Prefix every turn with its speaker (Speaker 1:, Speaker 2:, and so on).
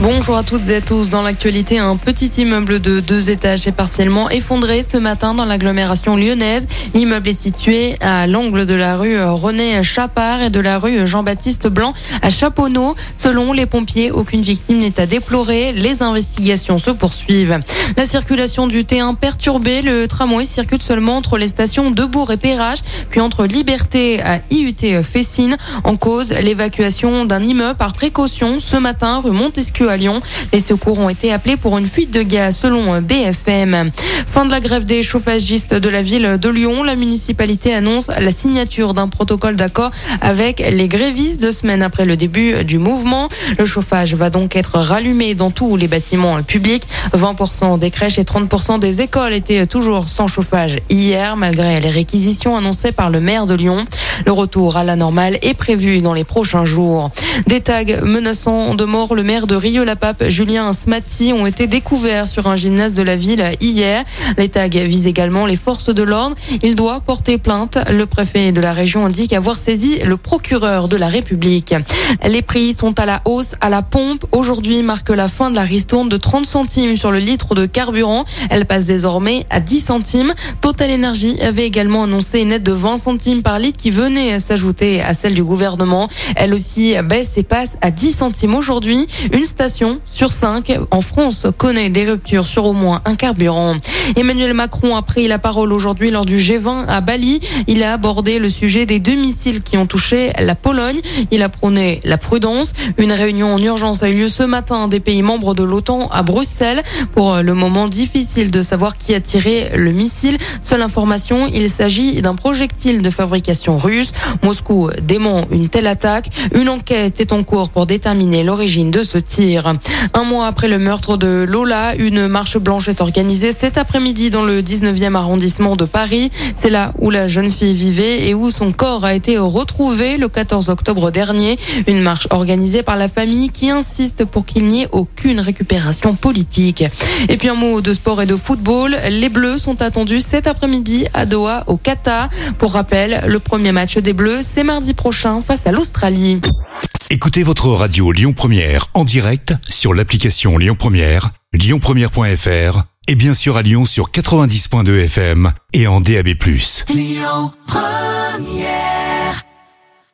Speaker 1: Bonjour à toutes et à tous. Dans l'actualité, un petit immeuble de deux étages est partiellement effondré ce matin dans l'agglomération lyonnaise. L'immeuble est situé à l'angle de la rue René Chapard et de la rue Jean-Baptiste Blanc à Chaponneau. Selon les pompiers, aucune victime n'est à déplorer. Les investigations se poursuivent. La circulation du T1 perturbée. Le tramway circule seulement entre les stations de Bourg et Perrache, puis entre Liberté à IUT Fessine. En cause, l'évacuation d'un immeuble par précaution ce matin rue Montesquieu à Lyon. Les secours ont été appelés pour une fuite de gaz selon BFM. Fin de la grève des chauffagistes de la ville de Lyon. La municipalité annonce la signature d'un protocole d'accord avec les grévistes deux semaines après le début du mouvement. Le chauffage va donc être rallumé dans tous les bâtiments publics. 20% des crèches et 30% des écoles étaient toujours sans chauffage hier, malgré les réquisitions annoncées par le maire de Lyon. Le retour à la normale est prévu dans les prochains jours. Des tags menaçant de mort le maire de Rieux-la-Pape, Julien Smati, ont été découverts sur un gymnase de la ville hier. Les tags visent également les forces de l'ordre. Il doit porter plainte. Le préfet de la région indique avoir saisi le procureur de la République. Les prix sont à la hausse à la pompe. Aujourd'hui marque la fin de la ristourne de 30 centimes sur le litre de carburant. Elle passe désormais à 10 centimes. Total Energy avait également annoncé une aide de 20 centimes par litre qui s'ajouter à celle du gouvernement. Elle aussi baisse et passe à 10 centimes aujourd'hui. Une station sur cinq en France connaît des ruptures sur au moins un carburant. Emmanuel Macron a pris la parole aujourd'hui lors du G20 à Bali. Il a abordé le sujet des deux missiles qui ont touché la Pologne. Il a prôné la prudence. Une réunion en urgence a eu lieu ce matin des pays membres de l'OTAN à Bruxelles. Pour le moment difficile de savoir qui a tiré le missile. Seule information, il s'agit d'un projectile de fabrication russe. Moscou dément une telle attaque. Une enquête est en cours pour déterminer l'origine de ce tir. Un mois après le meurtre de Lola, une marche blanche est organisée cet après-midi dans le 19e arrondissement de Paris. C'est là où la jeune fille vivait et où son corps a été retrouvé le 14 octobre dernier. Une marche organisée par la famille qui insiste pour qu'il n'y ait aucune récupération politique. Et puis un mot de sport et de football. Les Bleus sont attendus cet après-midi à Doha au Qatar. Pour rappel, le premier match des Bleus, c'est mardi prochain face à l'Australie.
Speaker 2: Écoutez votre radio Lyon Première en direct sur l'application Lyon Première, lyonpremière.fr et bien sûr à Lyon sur 90.2 FM et en DAB+. Lyon Première